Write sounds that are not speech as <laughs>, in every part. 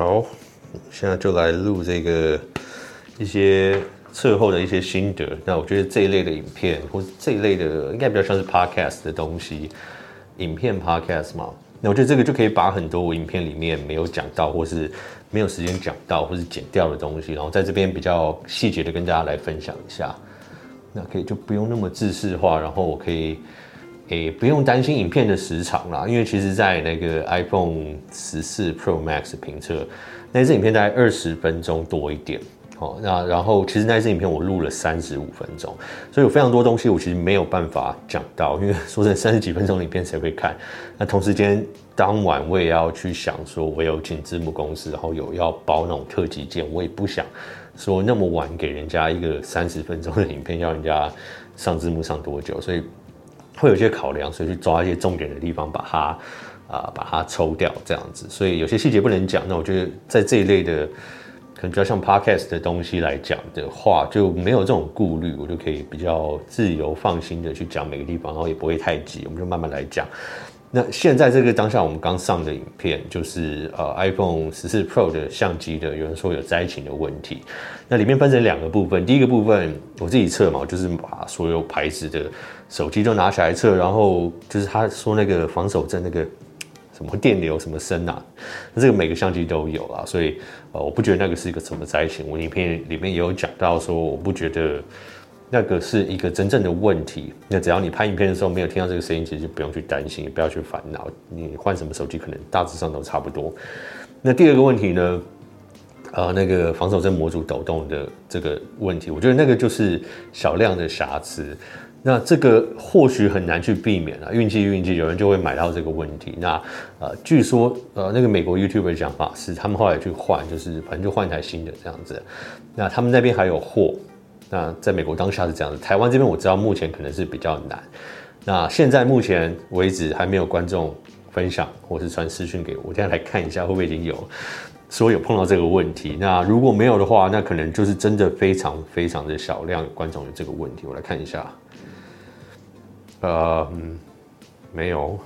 好，现在就来录这个一些测后的一些心得。那我觉得这一类的影片，或这一类的，应该比较像是 podcast 的东西，影片 podcast 嘛。那我觉得这个就可以把很多我影片里面没有讲到，或是没有时间讲到，或是剪掉的东西，然后在这边比较细节的跟大家来分享一下。那可以就不用那么制式化，然后我可以。诶，不用担心影片的时长啦，因为其实，在那个 iPhone 十四 Pro Max 评测，那支影片大概二十分钟多一点。好，那然后其实那支影片我录了三十五分钟，所以有非常多东西我其实没有办法讲到，因为 <laughs> 说真的，三十几分钟影片谁会看？那同时间当晚我也要去想说，我有请字幕公司，然后有要包那种特级件，我也不想说那么晚给人家一个三十分钟的影片，要人家上字幕上多久，所以。会有些考量，所以去抓一些重点的地方，把它啊、把它抽掉，这样子。所以有些细节不能讲。那我觉得在这一类的，可能比较像 podcast 的东西来讲的话，就没有这种顾虑，我就可以比较自由放心的去讲每个地方，然后也不会太急，我们就慢慢来讲。那现在这个当下我们刚上的影片，就是呃 iPhone 十四 Pro 的相机的，有人说有灾情的问题。那里面分成两个部分，第一个部分我自己测嘛，就是把所有牌子的手机都拿起来测，然后就是他说那个防手震那个什么电流什么声啊，那这个每个相机都有啊，所以呃我不觉得那个是一个什么灾情。我影片里面也有讲到说，我不觉得。那个是一个真正的问题。那只要你拍影片的时候没有听到这个声音，其实就不用去担心，也不要去烦恼。你换什么手机，可能大致上都差不多。那第二个问题呢？呃，那个防手震模组抖动的这个问题，我觉得那个就是小量的瑕疵。那这个或许很难去避免啊，运气运气，有人就会买到这个问题。那呃，据说呃，那个美国 YouTuber 的讲法是，他们后来去换，就是反正就换一台新的这样子。那他们那边还有货。那在美国当下是这样子，台湾这边我知道目前可能是比较难。那现在目前为止还没有观众分享或是传私讯给我，我现在来看一下会不会已经有说有碰到这个问题。那如果没有的话，那可能就是真的非常非常的小量观众有这个问题。我来看一下，呃，嗯，没有。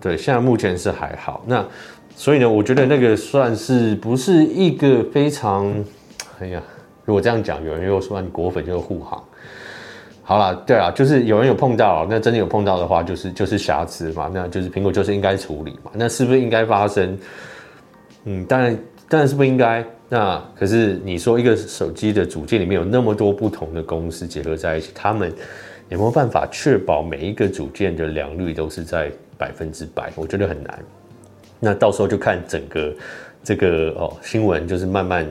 对，现在目前是还好。那。所以呢，我觉得那个算是不是一个非常，哎呀，如果这样讲，有人又说你果粉就是护航。好啦，对啊，就是有人有碰到，那真的有碰到的话，就是就是瑕疵嘛，那就是苹果就是应该处理嘛。那是不是应该发生？嗯，当然，当然是不应该。那可是你说一个手机的组件里面有那么多不同的公司结合在一起，他们有没有办法确保每一个组件的良率都是在百分之百？我觉得很难。那到时候就看整个这个哦新闻，就是慢慢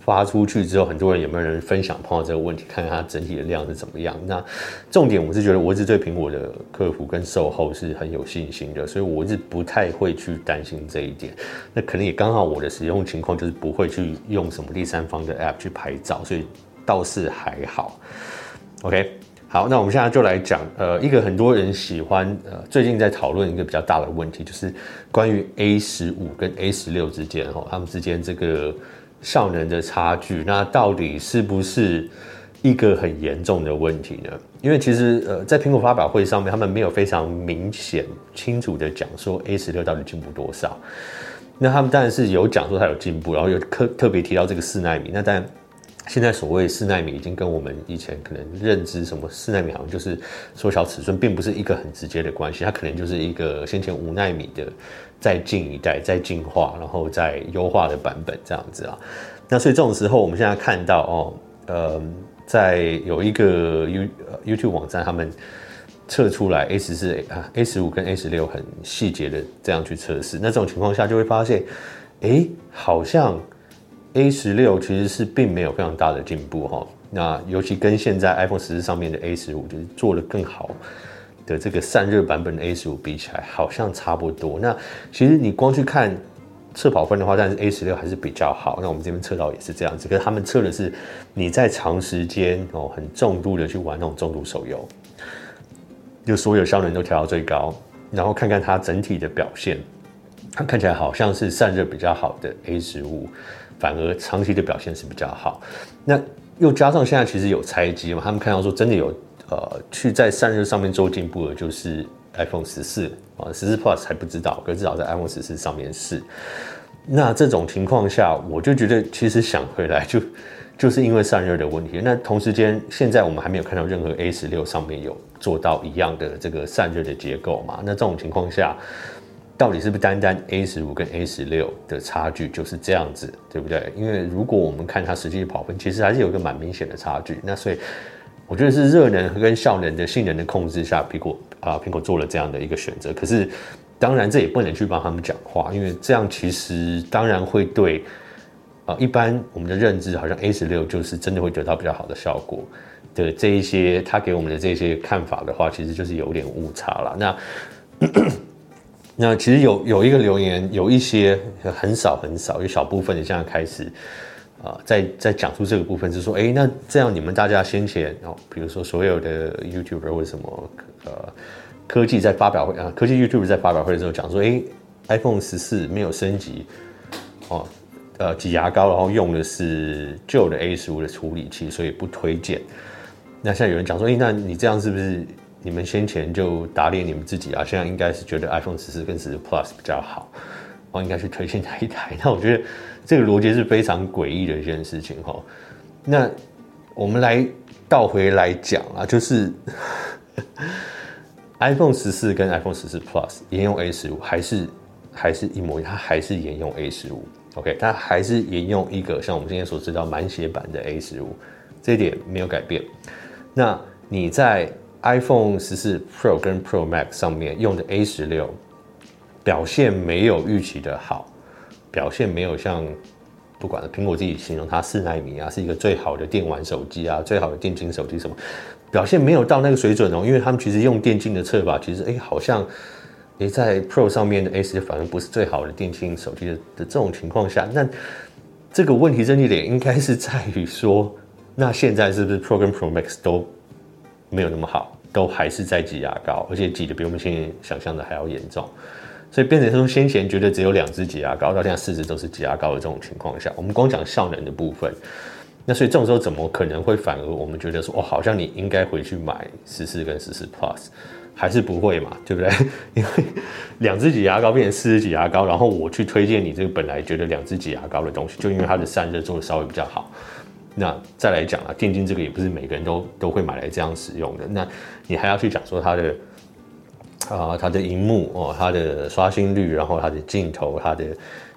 发出去之后，很多人有没有人分享碰到这个问题，看看它整体的量是怎么样。那重点我是觉得，我一直对苹果的客服跟售后是很有信心的，所以我是不太会去担心这一点。那可能也刚好我的使用情况就是不会去用什么第三方的 App 去拍照，所以倒是还好。OK。好，那我们现在就来讲，呃，一个很多人喜欢，呃，最近在讨论一个比较大的问题，就是关于 A 十五跟 A 十六之间，哈，他们之间这个效能的差距，那到底是不是一个很严重的问题呢？因为其实，呃，在苹果发表会上面，他们没有非常明显、清楚的讲说 A 十六到底进步多少。那他们当然是有讲说它有进步，然后有特特别提到这个四奈米，那但。现在所谓四纳米已经跟我们以前可能认知什么四纳米好像就是缩小尺寸，并不是一个很直接的关系，它可能就是一个先前五纳米的再进一代、再进化，然后再优化的版本这样子啊。那所以这种时候，我们现在看到哦，呃，在有一个 You YouTube 网站，他们测出来 A 十四啊 A 十五跟 A 十六很细节的这样去测试，那这种情况下就会发现，哎，好像。A 十六其实是并没有非常大的进步哈，那尤其跟现在 iPhone 十四上面的 A 十五就是做的更好的这个散热版本的 A 十五比起来，好像差不多。那其实你光去看测跑分的话，但是 A 十六还是比较好。那我们这边测到也是这样子，可是他们测的是你在长时间哦很重度的去玩那种重度手游，就所有效能都调到最高，然后看看它整体的表现，它看起来好像是散热比较好的 A 十五。反而长期的表现是比较好，那又加上现在其实有拆机嘛，他们看到说真的有呃去在散热上面做进步的，就是 iPhone 十四啊，十四 Plus 还不知道，可至少在 iPhone 十四上面是。那这种情况下，我就觉得其实想回来就就是因为散热的问题。那同时间，现在我们还没有看到任何 A 十六上面有做到一样的这个散热的结构嘛？那这种情况下，到底是不是单单 A 十五跟 A 十六的差距就是这样子，对不对？因为如果我们看它实际跑分，其实还是有一个蛮明显的差距。那所以我觉得是热能跟效能的性能的控制下，苹果啊，苹果做了这样的一个选择。可是。当然，这也不能去帮他们讲话，因为这样其实当然会对，啊，一般我们的认知好像 A 十六就是真的会得到比较好的效果的这一些，他给我们的这些看法的话，其实就是有点误差了。那那其实有有一个留言，有一些很少很少，有小部分的现在开始啊，在在讲述这个部分，是说，哎，那这样你们大家先前哦，比如说所有的 YouTuber 为什么呃？科技在发表会啊，科技 YouTuber 在发表会的时候讲说，哎，iPhone 十四没有升级，哦，呃，挤牙膏，然后用的是旧的 A 十五的处理器，所以不推荐。那现在有人讲说，哎，那你这样是不是你们先前就打脸你们自己啊？现在应该是觉得 iPhone 十四跟十四 Plus 比较好，哦，应该去推荐哪一台？<laughs> 那我觉得这个逻辑是非常诡异的一件事情哈。那我们来倒回来讲啊，就是。<laughs> iPhone 十四跟 iPhone 十四 Plus 沿用 A 十五还是还是一模一样，它还是沿用 A 十五，OK，它还是沿用一个像我们今天所知道满血版的 A 十五，这一点没有改变。那你在 iPhone 十四 Pro 跟 Pro Max 上面用的 A 十六表现没有预期的好，表现没有像不管了苹果自己形容它四纳米啊，是一个最好的电玩手机啊，最好的电竞手机什么。表现没有到那个水准哦，因为他们其实用电竞的测法，其实哎，好像诶在 Pro 上面的 A 十反而不是最好的电竞手机的的这种情况下，那这个问题症结点应该是在于说，那现在是不是 Pro 跟 Pro Max 都没有那么好，都还是在挤牙膏，而且挤的比我们现在想象的还要严重，所以变成说先前觉得只有两支挤牙膏，到现在四支都是挤牙膏的这种情况下，我们光讲效能的部分。那所以这种时候怎么可能会反而我们觉得说哦，好像你应该回去买十四跟十四 Plus，还是不会嘛，对不对？因为两支挤牙膏变成四支挤牙膏，然后我去推荐你这个本来觉得两支挤牙膏的东西，就因为它的散热做的稍微比较好。那再来讲啊，电竞这个也不是每个人都都会买来这样使用的。那你还要去讲说它的啊、它的荧幕哦，它的刷新率，然后它的镜头，它的。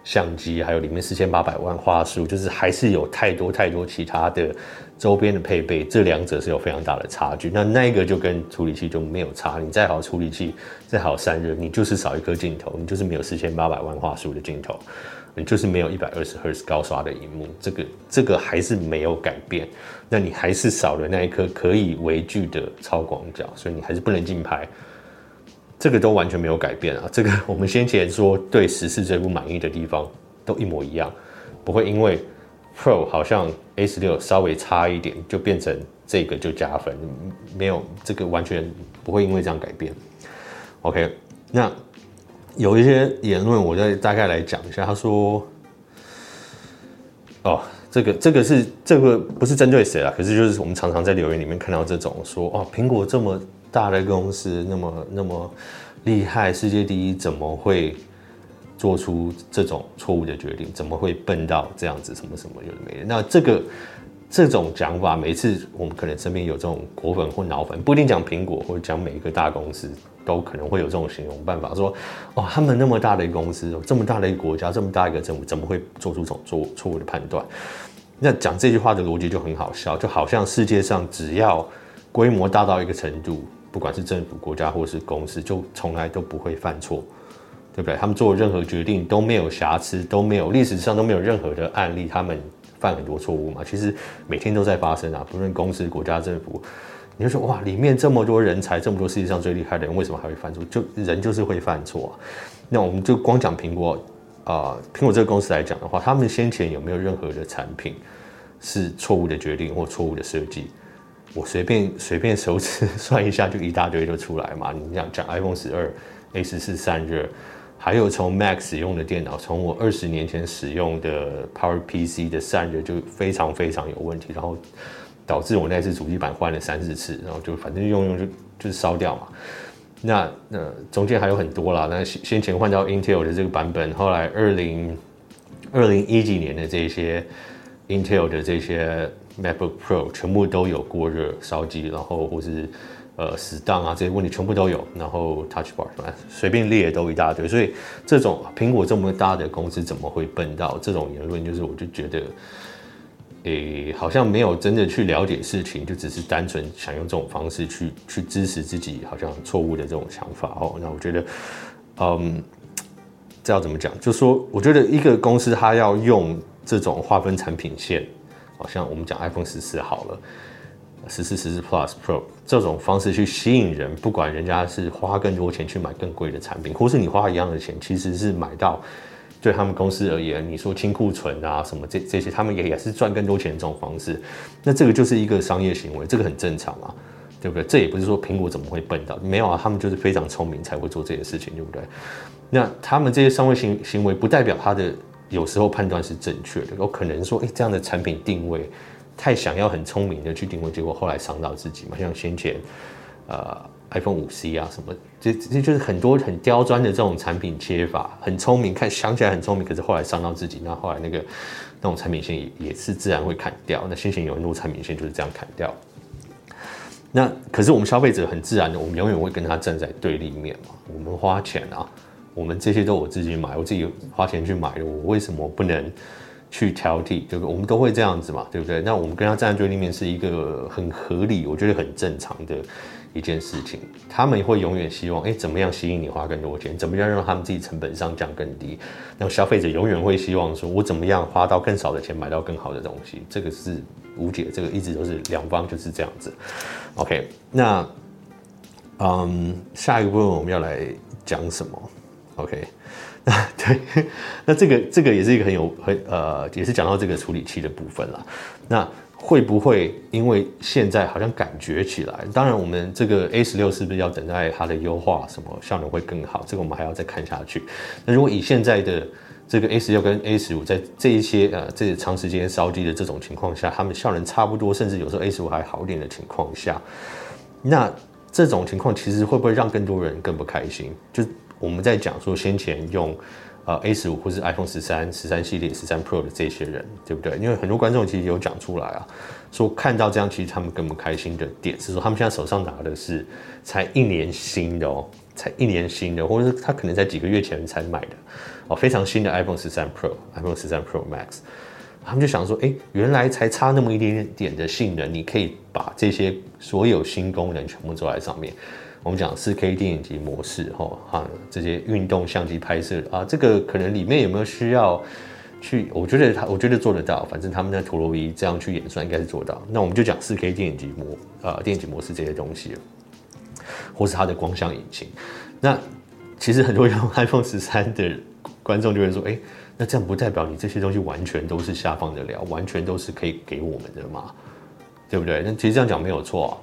相机还有里面四千八百万画素，就是还是有太多太多其他的周边的配备，这两者是有非常大的差距。那那个就跟处理器就没有差，你再好处理器，再好散热，你就是少一颗镜头，你就是没有四千八百万画素的镜头，就是没有一百二十赫兹高刷的荧幕，这个这个还是没有改变。那你还是少了那一颗可以微距的超广角，所以你还是不能竞拍。这个都完全没有改变啊！这个我们先前说对十四最不满意的地方都一模一样，不会因为 Pro 好像 A 十六稍微差一点就变成这个就加分，没有这个完全不会因为这样改变。OK，那有一些言论我再大概来讲一下。他说：“哦，这个这个是这个不是针对谁啦，可是就是我们常常在留言里面看到这种说哦，苹果这么。”大的公司那么那么厉害，世界第一，怎么会做出这种错误的决定？怎么会笨到这样子？什么什么有的没的？那这个这种讲法，每次我们可能身边有这种果粉或脑粉，不一定讲苹果，或者讲每一个大公司，都可能会有这种形容办法，说哦，他们那么大的一个公司，这么大的一个国家，这么大一个政府，怎么会做出这种错错误的判断？那讲这句话的逻辑就很好笑，就好像世界上只要规模大到一个程度。不管是政府、国家或是公司，就从来都不会犯错，对不对？他们做任何决定都没有瑕疵，都没有历史上都没有任何的案例，他们犯很多错误嘛。其实每天都在发生啊，不论公司、国家、政府，你就说哇，里面这么多人才，这么多世界上最厉害的人，为什么还会犯错？就人就是会犯错啊。那我们就光讲苹果啊，苹果这个公司来讲的话，他们先前有没有任何的产品是错误的决定或错误的设计？我随便随便手指 <laughs> 算一下，就一大堆就出来嘛。你讲讲 iPhone 十二 A 十四散热，还有从 Mac 使用的电脑，从我二十年前使用的 Power PC 的散热就非常非常有问题，然后导致我那次主机板换了三四次，然后就反正用用就就是烧掉嘛。那那中间还有很多啦。那先前换到 Intel 的这个版本，后来二零二零一几年的这些 Intel 的这些 MacBook Pro 全部都有过热烧机，然后或是呃死当啊这些问题全部都有。然后 Touch Bar 随便列都一大堆。所以这种苹果这么大的公司怎么会笨到这种言论？就是我就觉得。诶、好像没有真的去了解事情，就只是单纯想用这种方式去去支持自己好像错误的这种想法哦。那我觉得，嗯，这要怎么讲？就说我觉得一个公司它要用这种划分产品线，好像我们讲 iPhone 十四好了，十四、十四 Plus、Pro 这种方式去吸引人，不管人家是花更多钱去买更贵的产品，或是你花一样的钱，其实是买到。对他们公司而言，你说清库存啊什么这这些，他们也也是赚更多钱这种方式，那这个就是一个商业行为，这个很正常啊，对不对？这也不是说苹果怎么会笨到，没有啊，他们就是非常聪明才会做这些事情，对不对？那他们这些商业行行为不代表他的有时候判断是正确的，有可能说，哎，这样的产品定位太想要很聪明的去定位，结果后来伤到自己嘛，像先前，呃。iPhone 五 C 啊，什么这这就是很多很刁钻的这种产品切法，很聪明，看想起来很聪明，可是后来伤到自己。那后来那个那种产品线也也是自然会砍掉。那先前有很多产品线就是这样砍掉。那可是我们消费者很自然的，我们永远会跟他站在对立面嘛。我们花钱啊，我们这些都我自己买，我自己花钱去买的，我为什么不能去挑剔？对不对？我们都会这样子嘛，对不对？那我们跟他站在对立面是一个很合理，我觉得很正常的。一件事情，他们会永远希望，哎，怎么样吸引你花更多钱？怎么样让他们自己成本上降更低？那消费者永远会希望说，我怎么样花到更少的钱买到更好的东西？这个是无解，这个一直都是两方就是这样子。OK，那嗯，下一个部分我们要来讲什么？OK，<laughs> 对，那这个这个也是一个很有很呃，也是讲到这个处理器的部分了。那会不会因为现在好像感觉起来？当然，我们这个 A 十六是不是要等待它的优化，什么效能会更好？这个我们还要再看下去。那如果以现在的这个 A 十六跟 A 十五，在这一些呃这长时间烧机的这种情况下，它们效能差不多，甚至有时候 A 十五还好一点的情况下，那这种情况其实会不会让更多人更不开心？就我们在讲说先前用。呃，A 十五或是 iPhone 十三、十三系列、十三 Pro 的这些人，对不对？因为很多观众其实有讲出来啊，说看到这样，其实他们更不开心的点是说，他们现在手上拿的是才一年新的哦，才一年新的，或者是他可能在几个月前才买的哦，非常新的 iPhone 十三 Pro、iPhone 十三 Pro Max，他们就想说，哎，原来才差那么一点点的性能，你可以把这些所有新功能全部做在上面。我们讲四 K 电影级模式，哈，啊，这些运动相机拍摄啊，这个可能里面有没有需要去？我觉得他，我觉得做得到。反正他们在陀螺仪这样去演算，应该是做到。那我们就讲四 K 电影级模，呃，电影级模式这些东西，或是它的光像引擎。那其实很多用 <laughs> iPhone 十三的观众就会说，哎，那这样不代表你这些东西完全都是下放得了，完全都是可以给我们的嘛？对不对？那其实这样讲没有错。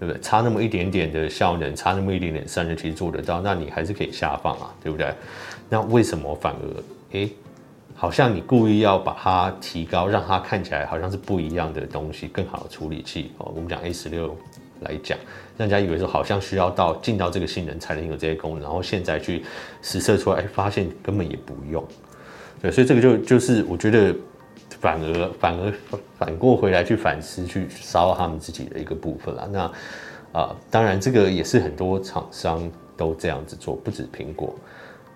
对不对？差那么一点点的效能，差那么一点点散热，其实做得到，那你还是可以下放啊，对不对？那为什么反而诶，好像你故意要把它提高，让它看起来好像是不一样的东西，更好的处理器哦。我们讲 A 十六来讲，让人家以为说好像需要到进到这个性能才能有这些功能，然后现在去实测出来，哎，发现根本也不用。对，所以这个就就是我觉得。反而反而反过回来去反思，去烧他们自己的一个部分啦。那啊、当然这个也是很多厂商都这样子做，不止苹果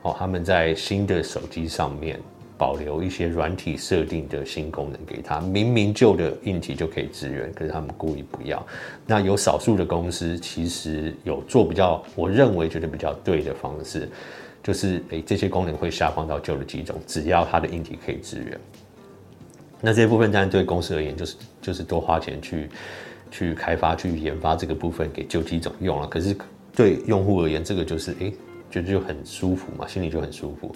哦，他们在新的手机上面保留一些软体设定的新功能给他，明明旧的硬体就可以支援，可是他们故意不要。那有少数的公司其实有做比较，我认为觉得比较对的方式，就是诶、这些功能会下放到旧的机种，只要它的硬体可以支援。那这些部分当然对公司而言，就是就是多花钱去去开发、去研发这个部分给旧机种用了。可是对用户而言，这个就是哎，觉得就很舒服嘛，心里就很舒服。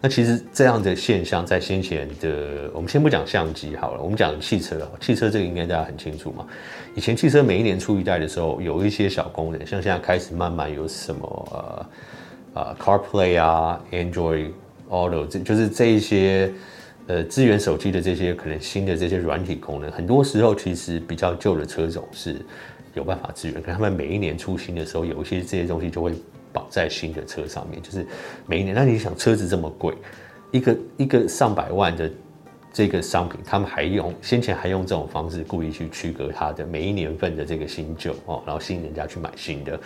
那其实这样的现象在先前的，我们先不讲相机好了，我们讲汽车。汽车这个应该大家很清楚嘛。以前汽车每一年出一代的时候，有一些小功能，像现在开始慢慢有什么呃呃 CarPlay 啊、Android Auto，这就是这一些。呃，支援手机的这些可能新的这些软体功能，很多时候其实比较旧的车种是有办法支援，可他们每一年出新的时候，有一些这些东西就会绑在新的车上面，就是每一年。那你想车子这么贵，一个一个上百万的这个商品，他们还用先前还用这种方式故意去区隔它的每一年份的这个新旧哦，然后吸引人家去买新的。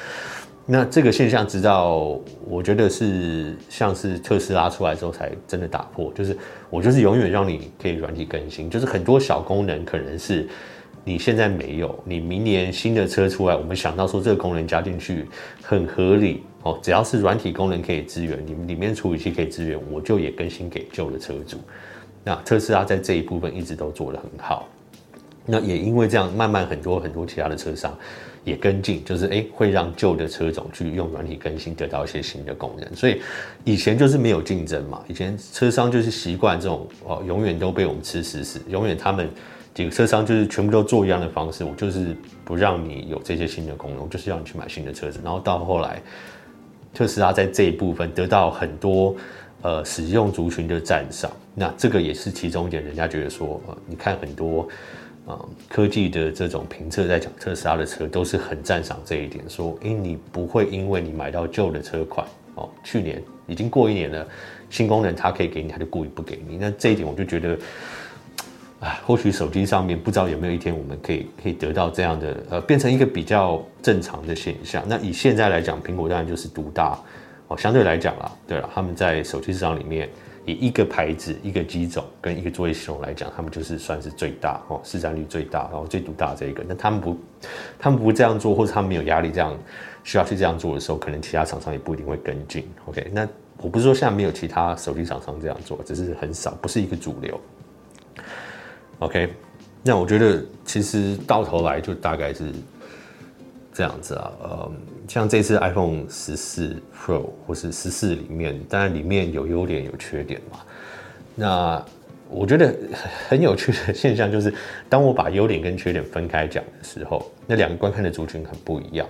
那这个现象，直到我觉得是像是特斯拉出来之后，才真的打破。就是我就是永远让你可以软体更新，就是很多小功能可能是你现在没有，你明年新的车出来，我们想到说这个功能加进去很合理哦，只要是软体功能可以支援，你里面处理器可以支援，我就也更新给旧的车主。那特斯拉在这一部分一直都做得很好。那也因为这样，慢慢很多很多其他的车商。也跟进，就是哎，会让旧的车种去用软体更新，得到一些新的功能。所以以前就是没有竞争嘛，以前车商就是习惯这种哦，永远都被我们吃死死，永远他们几个车商就是全部都做一样的方式，我就是不让你有这些新的功能，就是要你去买新的车子。然后到后来，特斯拉在这一部分得到很多呃使用族群的赞赏，那这个也是其中一点，人家觉得说，呃，你看很多。科技的这种评测在讲特斯拉的车都是很赞赏这一点，说，诶，你不会因为你买到旧的车款，哦，去年已经过一年了，新功能它可以给你，他就故意不给你。那这一点我就觉得，<sighs> 或许手机上面不知道有没有一天我们可以可以得到这样的，呃，变成一个比较正常的现象。那以现在来讲，苹果当然就是独大，哦，相对来讲啦，对了，他们在手机市场里面。以一个牌子、一个机种跟一个作业系统来讲，他们就是算是最大哦，市占率最大，然后最独大的这一个。那他们不，他们不这样做，或者他们没有压力这样需要去这样做的时候，可能其他厂商也不一定会跟进。OK，那我不是说现在没有其他手机厂商这样做，只是很少，不是一个主流。OK，那我觉得其实到头来就大概是。这样子啊，嗯，像这次 iPhone 十四 Pro 或是十四里面，当然里面有优点有缺点嘛。那我觉得很有趣的现象就是，当我把优点跟缺点分开讲的时候，那两个观看的族群很不一样。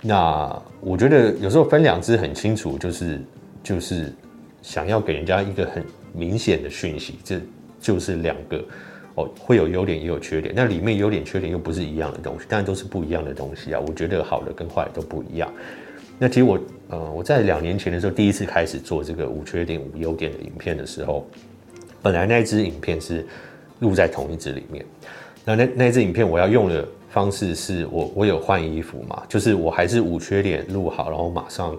那我觉得有时候分两支很清楚，就是就是想要给人家一个很明显的讯息，这就是两个。哦，会有优点也有缺点，那里面优点缺点又不是一样的东西，但都是不一样的东西啊。我觉得好的跟坏的都不一样。那其实我呃我在两年前的时候第一次开始做这个无缺点无优点的影片的时候，本来那支影片是录在同一支里面，那那那支影片我要用的方式是我我有换衣服嘛，就是我还是五缺点录好，然后马上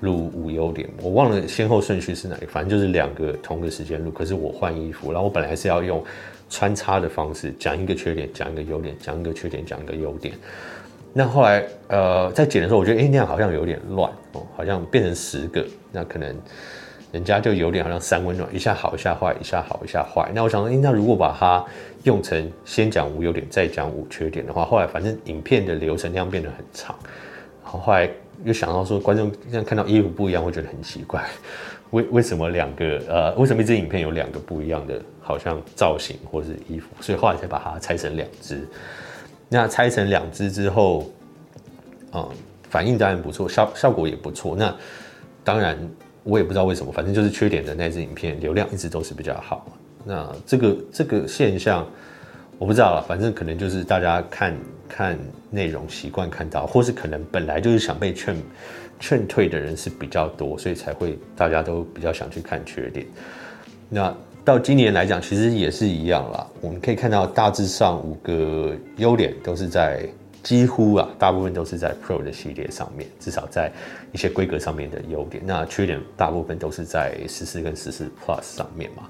录五优点，我忘了先后顺序是哪个，反正就是两个同个时间录，可是我换衣服，然后我本来是要用。穿插的方式讲一个缺点，讲一个优点，讲一个缺点，讲一个优点。那后来呃，在剪的时候，我觉得哎、那样好像有点乱哦，好像变成十个，那可能人家就有点好像三温暖，一下好一下坏，一下好一下坏。那我想说，哎、欸，那如果把它用成先讲五优点，再讲五缺点的话，后来反正影片的流程量变得很长。然后后来又想到说，观众这样看到衣服不一样，会觉得很奇怪。为为什么两个呃，为什么一支影片有两个不一样的，好像造型或是衣服？所以后来才把它拆成两支。那拆成两支之后，嗯，反应当然不错，效效果也不错。那当然我也不知道为什么，反正就是缺点的那支影片流量一直都是比较好。那这个这个现象我不知道了，反正可能就是大家看看内容习惯看到，或是可能本来就是想被劝。劝退的人是比较多，所以才会大家都比较想去看缺点。那到今年来讲，其实也是一样啦。我们可以看到大致上五个优点都是在几乎啊，大部分都是在 Pro 的系列上面，至少在一些规格上面的优点。那缺点大部分都是在十四跟十四 Plus 上面嘛。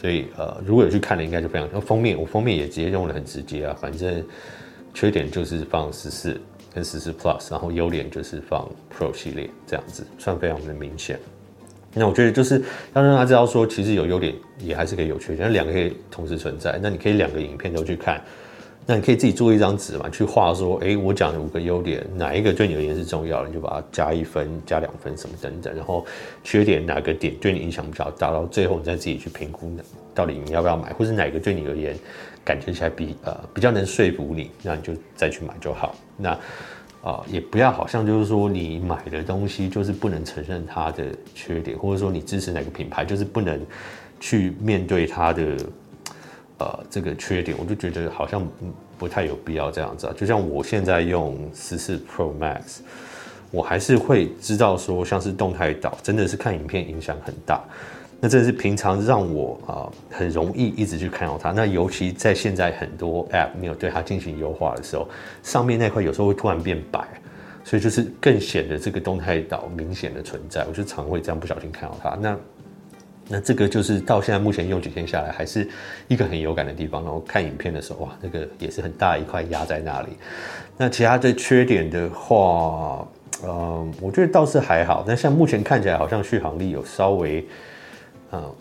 所以呃，如果有去看的，应该就非常。封面我封面也直接用的很直接啊，反正缺点就是放十四。跟十四 Plus，然后优点就是放 Pro 系列这样子，算非常的明显。那我觉得就是要让大家知道说，其实有优点也还是可以有缺点，那两个可以同时存在。那你可以两个影片都去看，那你可以自己做一张纸嘛，去画说，哎，我讲的五个优点，哪一个对你而言是重要的，你就把它加一分、加两分什么等等。然后缺点哪个点对你影响比较大，到最后你再自己去评估，到底你要不要买，或是哪个对你而言。感觉起来比呃比较能说服你，那你就再去买就好。那啊、呃、也不要好像就是说你买的东西就是不能承认它的缺点，或者说你支持哪个品牌就是不能去面对它的呃这个缺点，我就觉得好像不太有必要这样子啊。就像我现在用十四 Pro Max，我还是会知道说，像是动态岛真的是看影片影响很大。那这是平常让我啊、很容易一直去看到它。那尤其在现在很多 App 没有对它进行优化的时候，上面那块有时候会突然变白，所以就是更显得这个动态岛明显的存在。我就常会这样不小心看到它。那那这个就是到现在目前用几天下来，还是一个很有感的地方。然后看影片的时候，哇，那个也是很大一块压在那里。那其他的缺点的话，嗯、呃，我觉得倒是还好。但像目前看起来，好像续航力有稍微。嗯，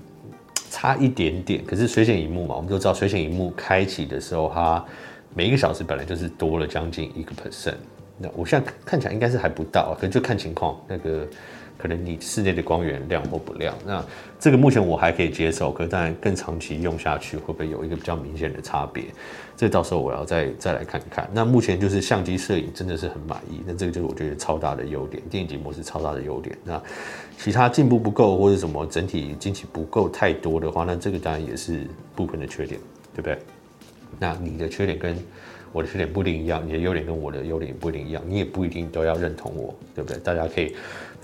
差一点点，可是水显萤幕嘛，我们都知道水显萤幕开启的时候，它每一个小时本来就是多了将近一个 percent。那我现在看起来应该是还不到，可能就看情况那个。可能你室内的光源亮或不亮，那这个目前我还可以接受，可是当然更长期用下去会不会有一个比较明显的差别？这到时候我要再再来看看。那目前就是相机摄影真的是很满意，那这个就是我觉得超大的优点，电影级模式超大的优点。那其他进步不够或者什么整体经济不够太多的话，那这个当然也是部分的缺点，对不对？那你的缺点跟我的缺点不一定一样，你的优点跟我的优点不一定一样，你也不一定都要认同我，对不对？大家可以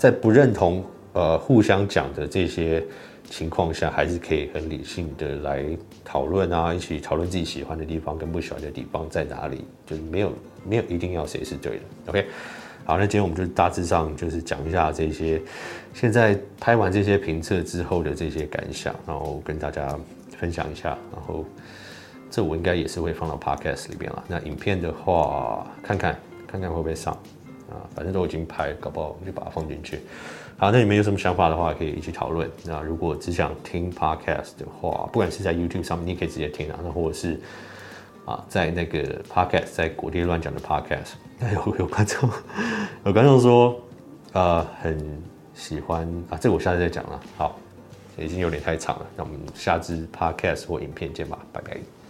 在不认同、呃互相讲的这些情况下，还是可以很理性的来讨论啊，一起讨论自己喜欢的地方跟不喜欢的地方在哪里，就是没有没有一定要谁是对的。OK，好，那今天我们就大致上就是讲一下这些现在拍完这些评测之后的这些感想，然后跟大家分享一下，然后。这我应该也是会放到 podcast 里边了。那影片的话，看看看看会不会上啊？反正都已经拍，搞不好就把它放进去。好，那你们有什么想法的话，可以一起讨论。那如果只想听 podcast 的话，不管是在 YouTube 上面，你可以直接听啊。那或者是啊，在那个 podcast，在果爹乱讲的 podcast，那有有观众有观众说，呃，很喜欢啊。这个我下次再讲了。好，已经有点太长了。那我们下支 podcast 或影片见吧，拜拜。